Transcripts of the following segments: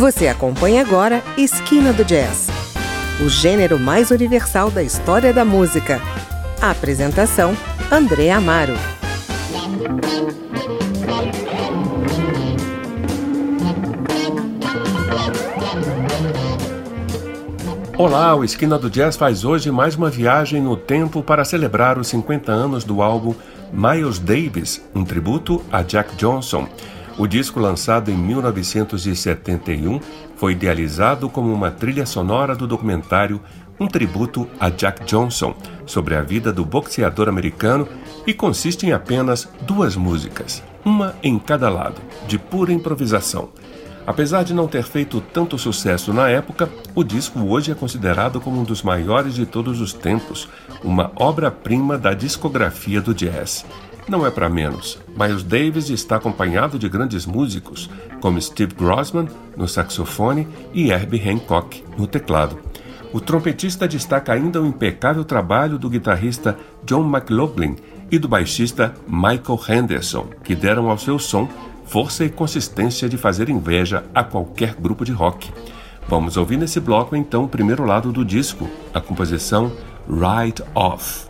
Você acompanha agora Esquina do Jazz, o gênero mais universal da história da música. A apresentação: André Amaro. Olá, o Esquina do Jazz faz hoje mais uma viagem no tempo para celebrar os 50 anos do álbum Miles Davis, um tributo a Jack Johnson. O disco, lançado em 1971, foi idealizado como uma trilha sonora do documentário Um Tributo a Jack Johnson, sobre a vida do boxeador americano, e consiste em apenas duas músicas, uma em cada lado, de pura improvisação. Apesar de não ter feito tanto sucesso na época, o disco hoje é considerado como um dos maiores de todos os tempos, uma obra-prima da discografia do jazz. Não é para menos. Miles Davis está acompanhado de grandes músicos, como Steve Grossman no saxofone e Herbie Hancock no teclado. O trompetista destaca ainda o impecável trabalho do guitarrista John McLaughlin e do baixista Michael Henderson, que deram ao seu som força e consistência de fazer inveja a qualquer grupo de rock. Vamos ouvir nesse bloco então o primeiro lado do disco, a composição Right Off.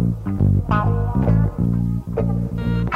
Thank you.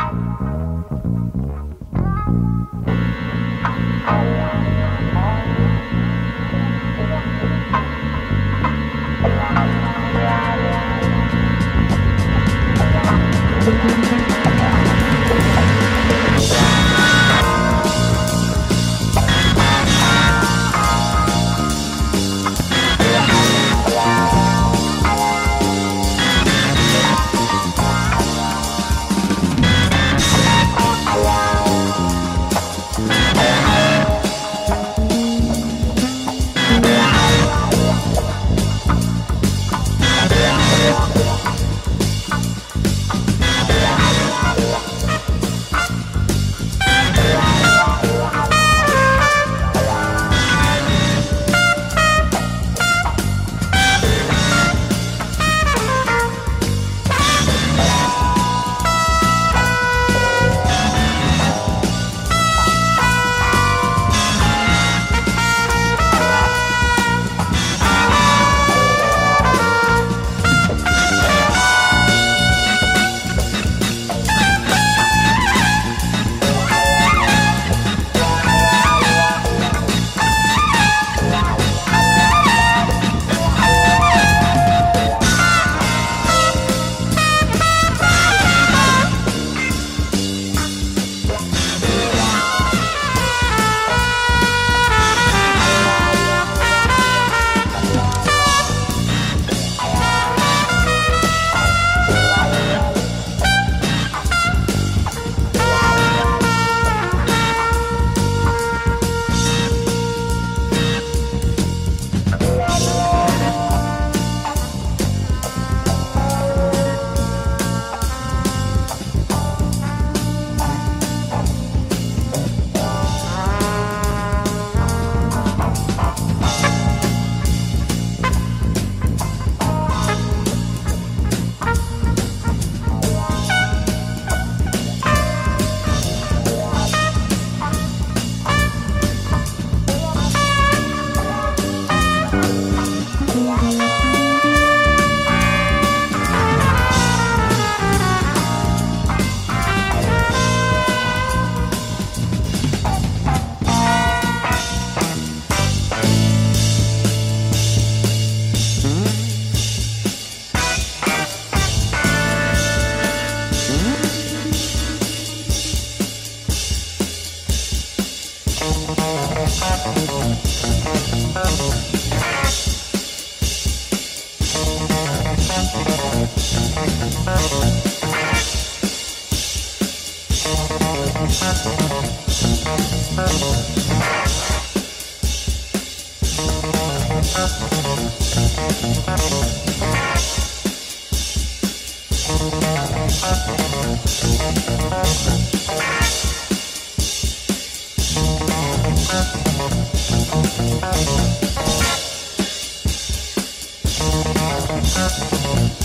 Thank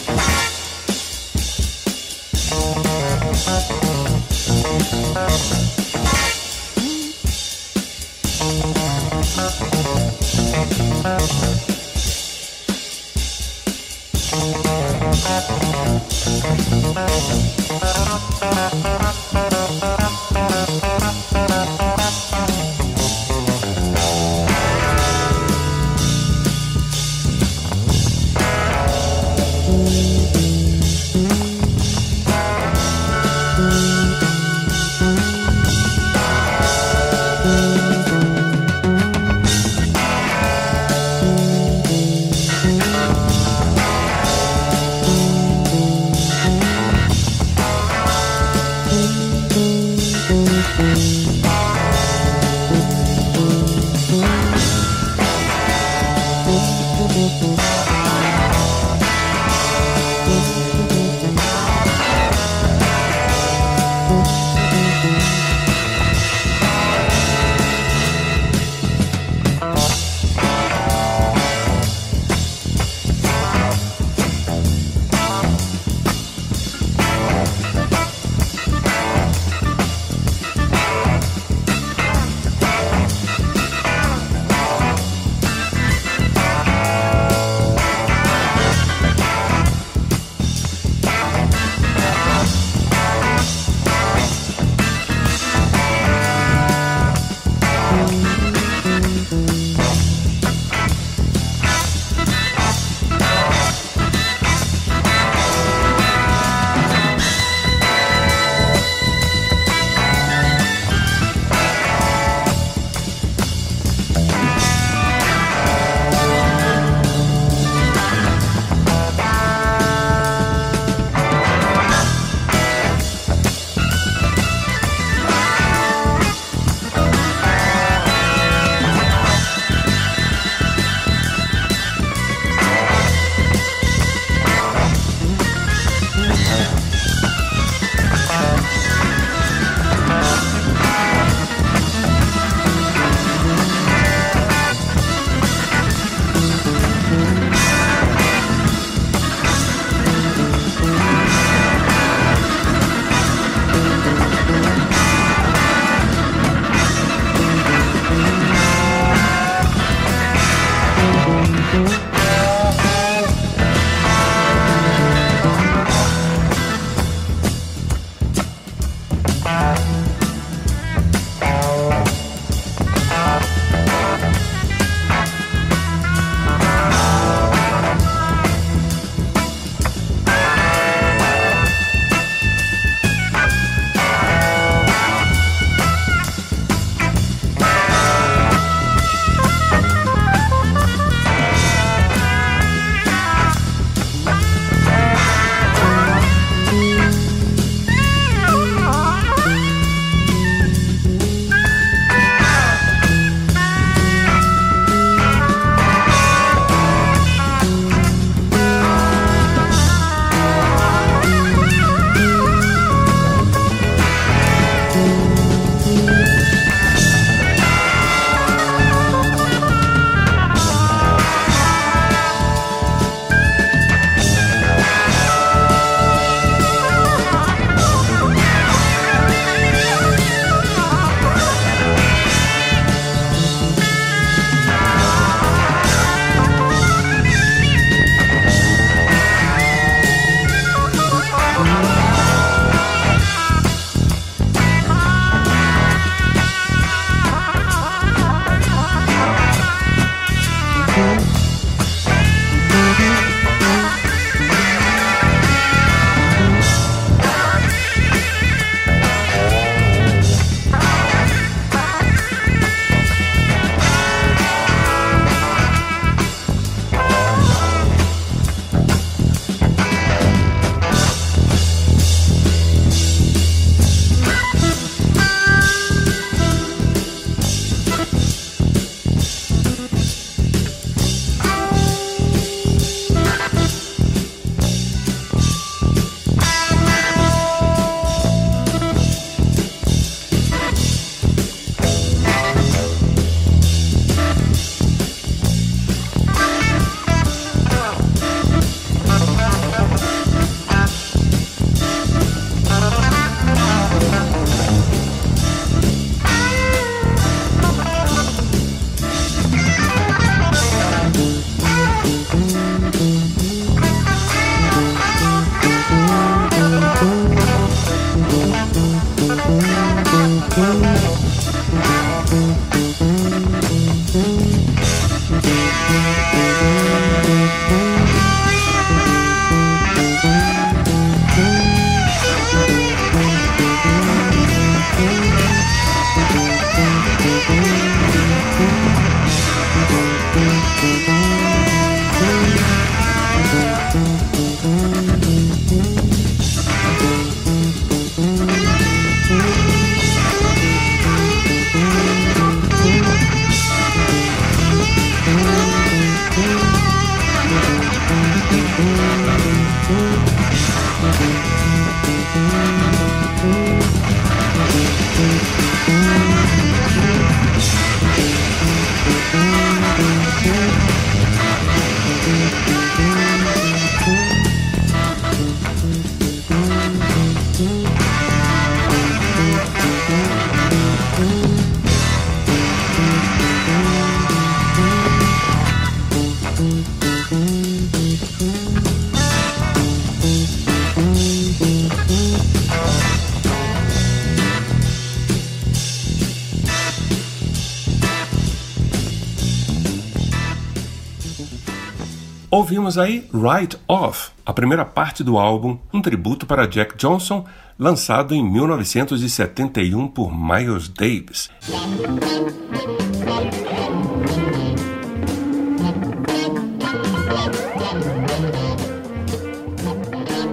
Ouvimos aí Right Off, a primeira parte do álbum, um tributo para Jack Johnson, lançado em 1971 por Miles Davis.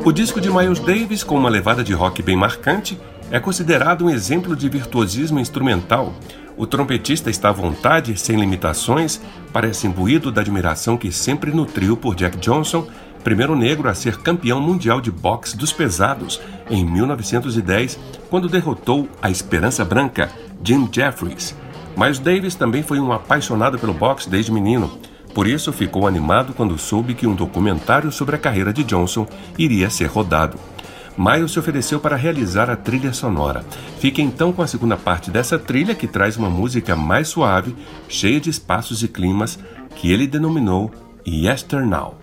O disco de Miles Davis, com uma levada de rock bem marcante, é considerado um exemplo de virtuosismo instrumental. O trompetista está à vontade, sem limitações, parece imbuído da admiração que sempre nutriu por Jack Johnson, primeiro negro a ser campeão mundial de boxe dos pesados em 1910, quando derrotou a Esperança Branca, Jim Jeffries. Miles Davis também foi um apaixonado pelo boxe desde menino. Por isso, ficou animado quando soube que um documentário sobre a carreira de Johnson iria ser rodado. Maio se ofereceu para realizar a trilha sonora. Fique então com a segunda parte dessa trilha, que traz uma música mais suave, cheia de espaços e climas, que ele denominou Yester Now.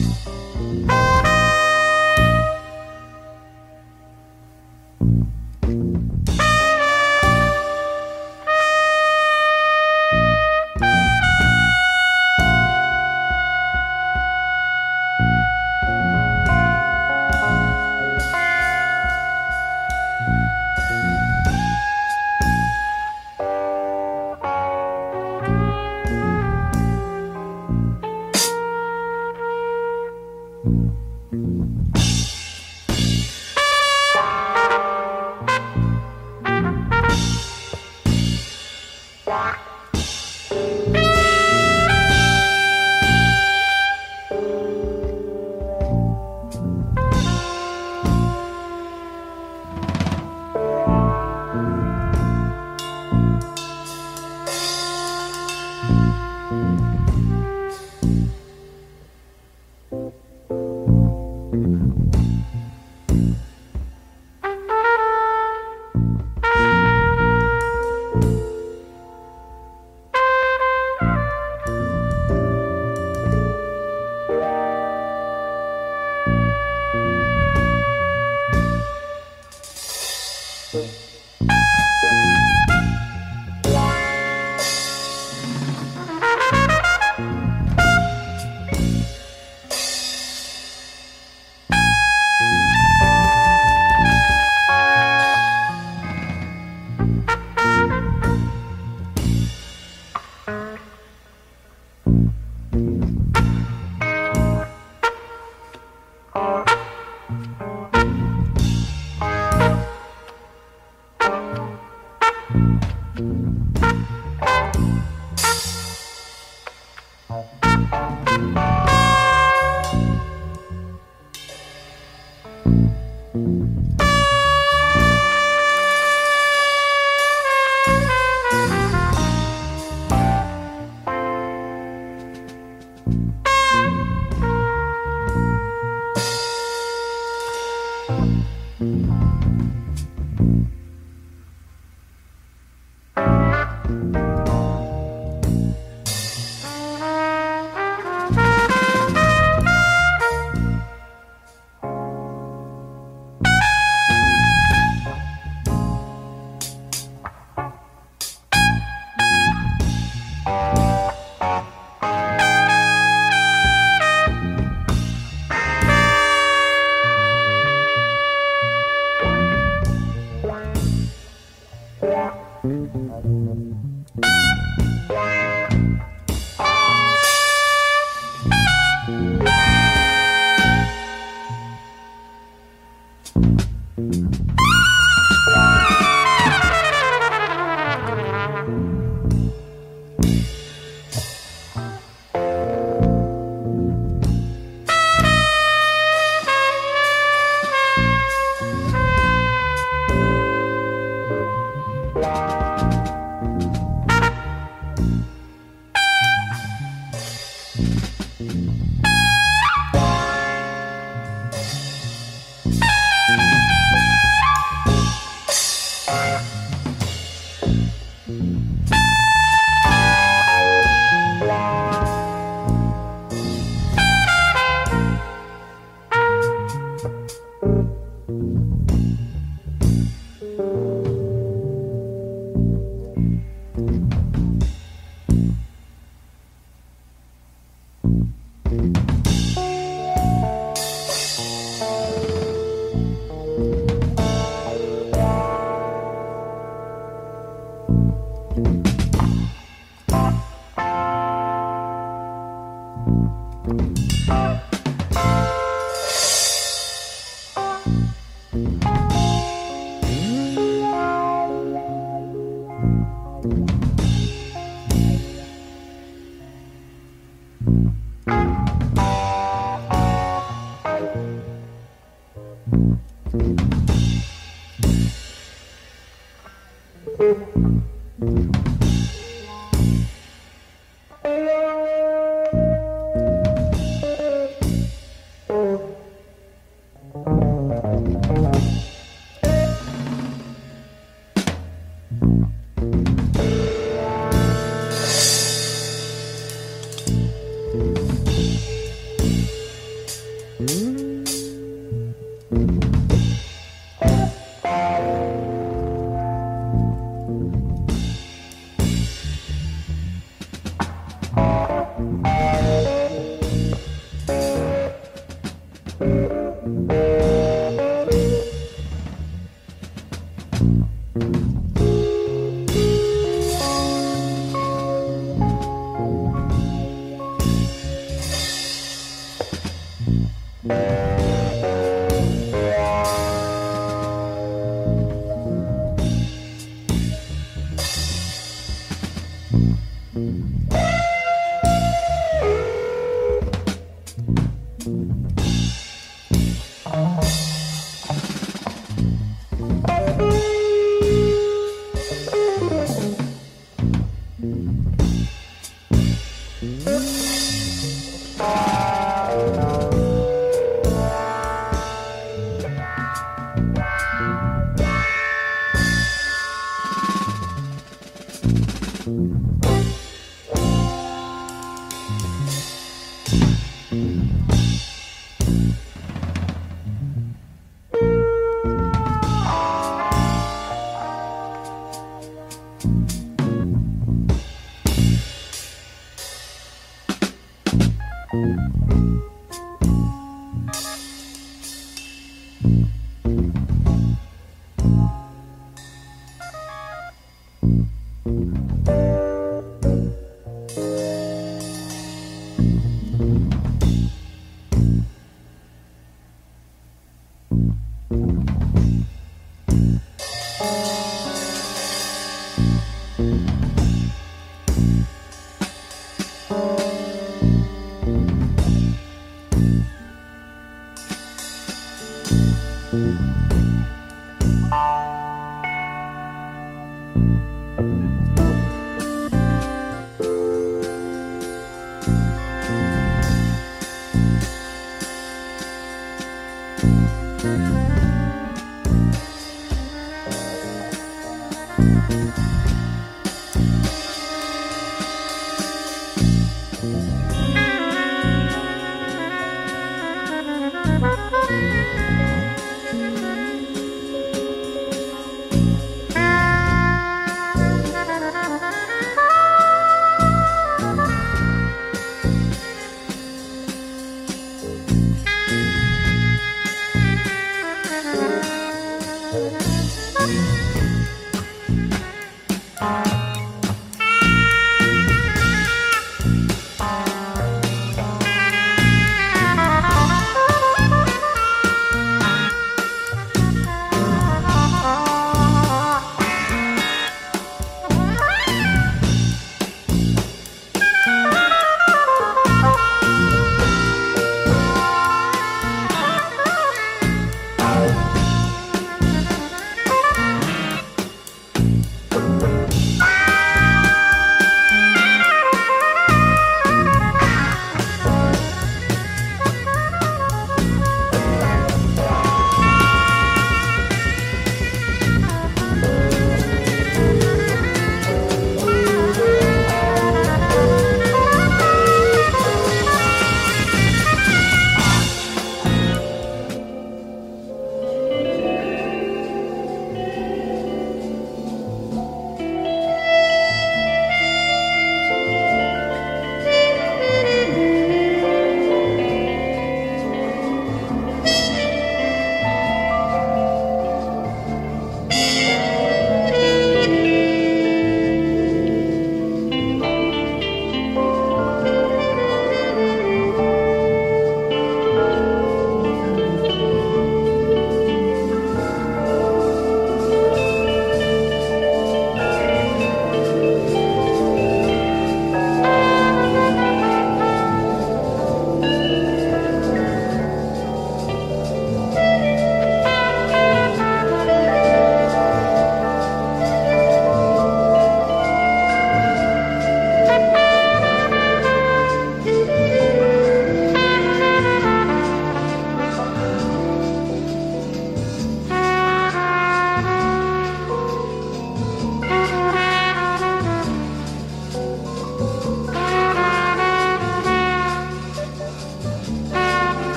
Música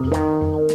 Música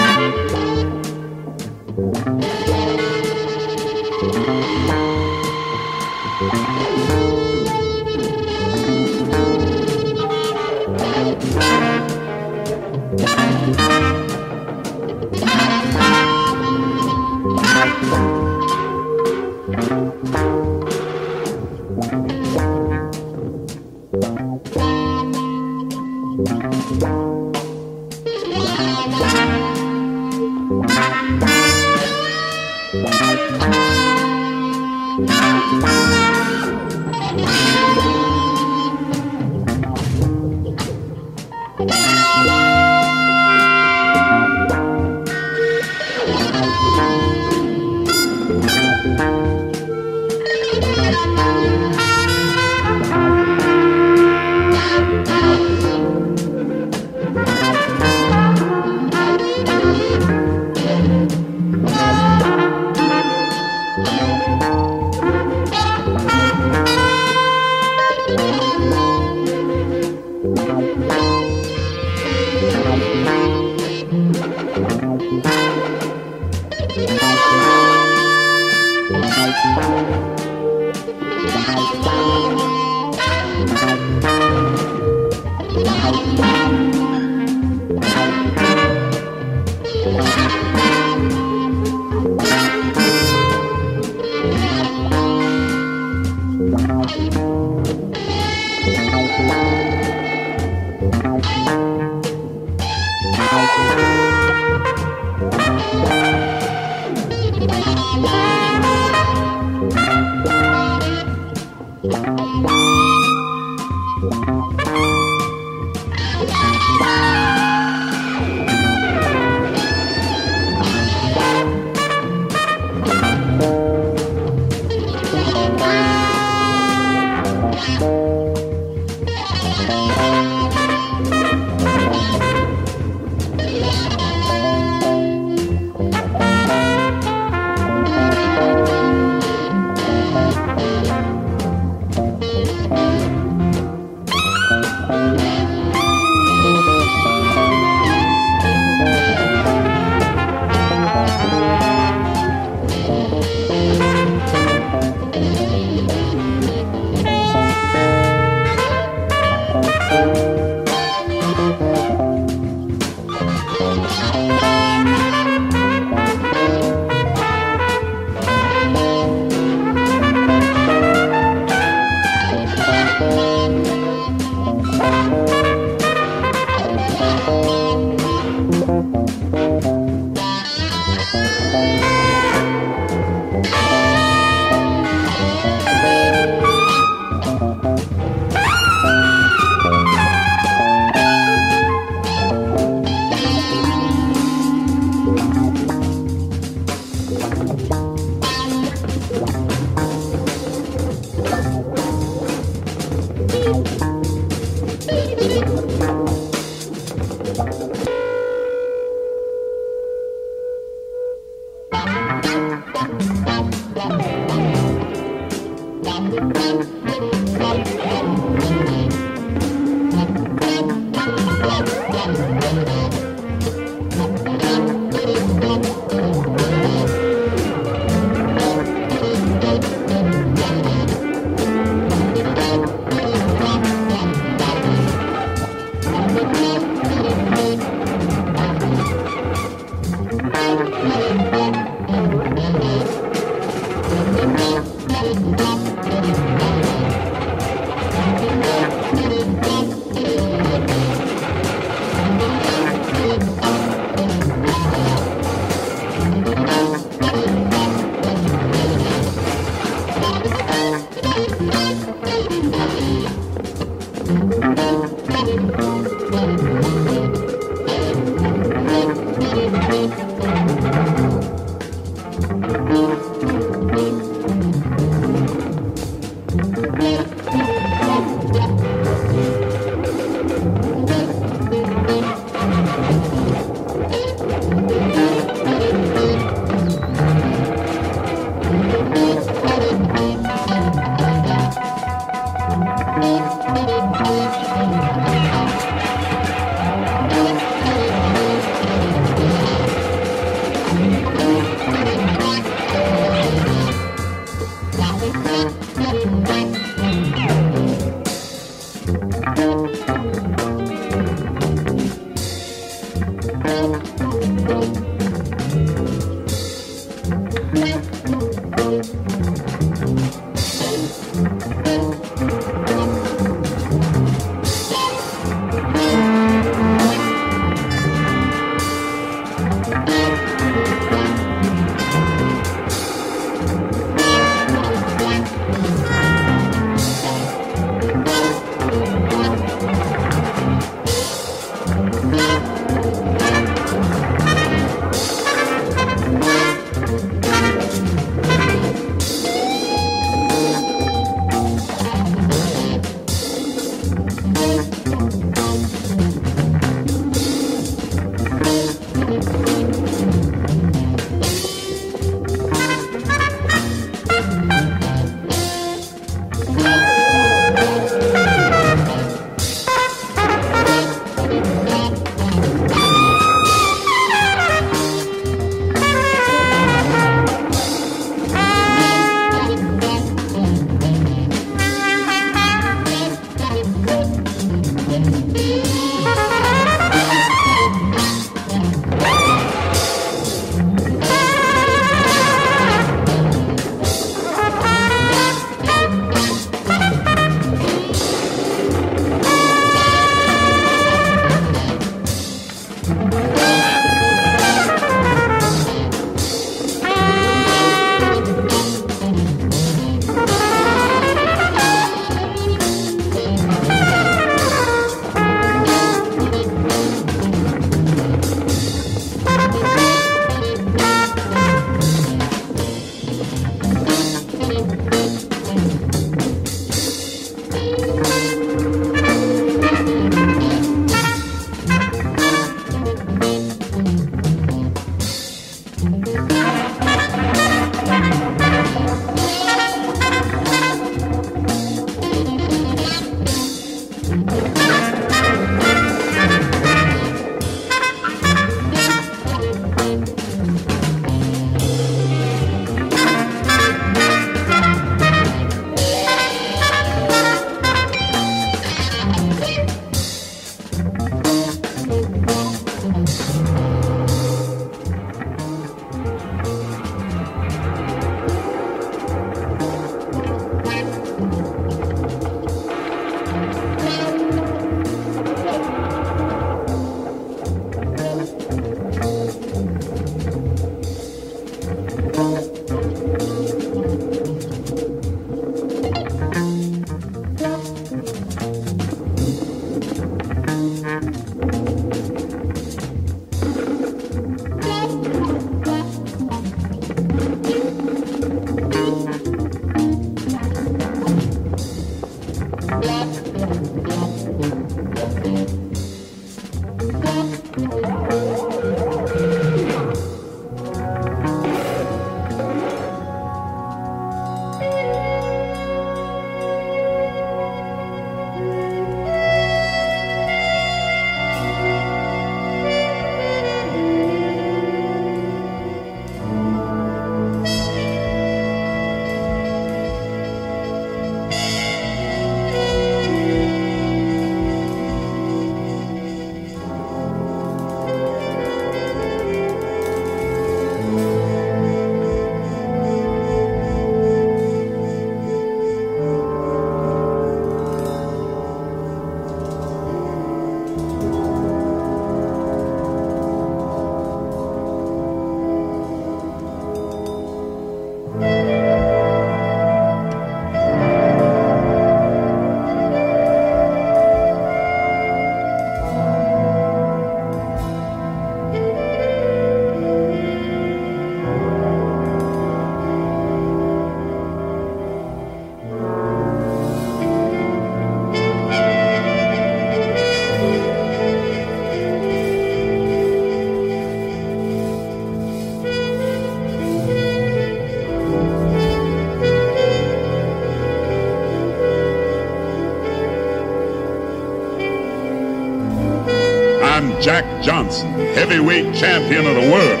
Jack Johnson, heavyweight champion of the world.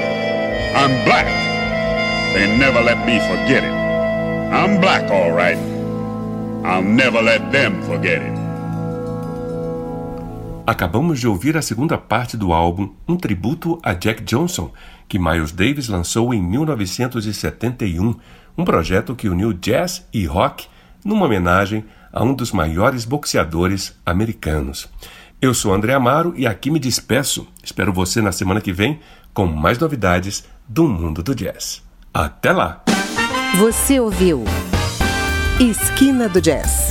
I'm black. They never let me forget it. I'm black, all right. I'll never let them forget it. Acabamos de ouvir a segunda parte do álbum Um Tributo a Jack Johnson, que Miles Davis lançou em 1971, um projeto que uniu jazz e rock numa homenagem a um dos maiores boxeadores americanos. Eu sou André Amaro e aqui me despeço. Espero você na semana que vem com mais novidades do mundo do jazz. Até lá! Você ouviu Esquina do Jazz